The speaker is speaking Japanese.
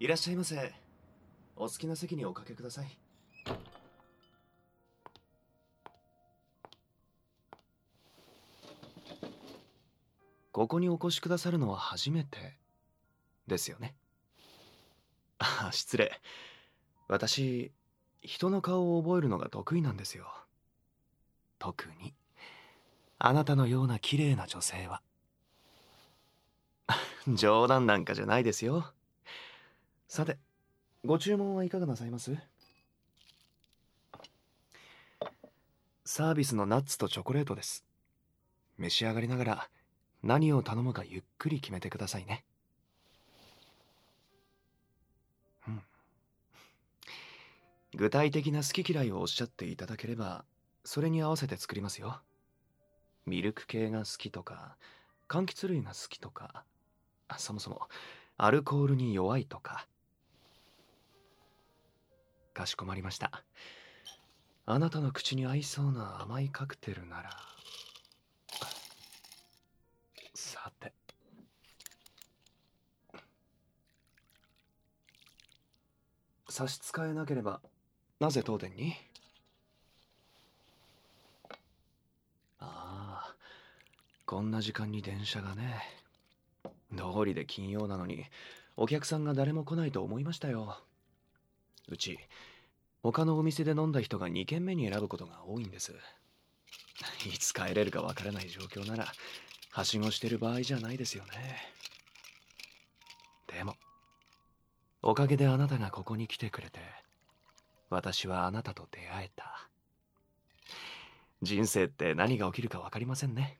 いらっしゃいませ。お好きな席におかけください。ここにお越しくださるのは初めて。ですよね。あ失礼。私人の顔を覚えるのが得意なんですよ。特にあなたのような綺麗な女性は。冗談なんかじゃないですよ。さてご注文はいかがなさいます？サービスのナッツとチョコレートです。召し上がりながら何を頼むかゆっくり決めてくださいね。うん。具体的な好き嫌いをおっしゃっていただければそれに合わせて作りますよ。ミルク系が好きとか柑橘類が好きとかそもそもアルコールに弱いとかかしこまりました。あなたの口に合いそうな甘いカクテルなら。さて。差し支えなければなぜ当店に？ああこんな時間に電車がね。通りで金曜なのにお客さんが誰も来ないと思いましたよ。うち他のお店で飲んだ人が2軒目に選ぶことが多いんです。いつ帰れるかわからない状況ならはしごしてる場合じゃないですよね。でもおかげであなたがここに来てくれて私はあなたと出会えた。人生って何が起きるか分かりませんね。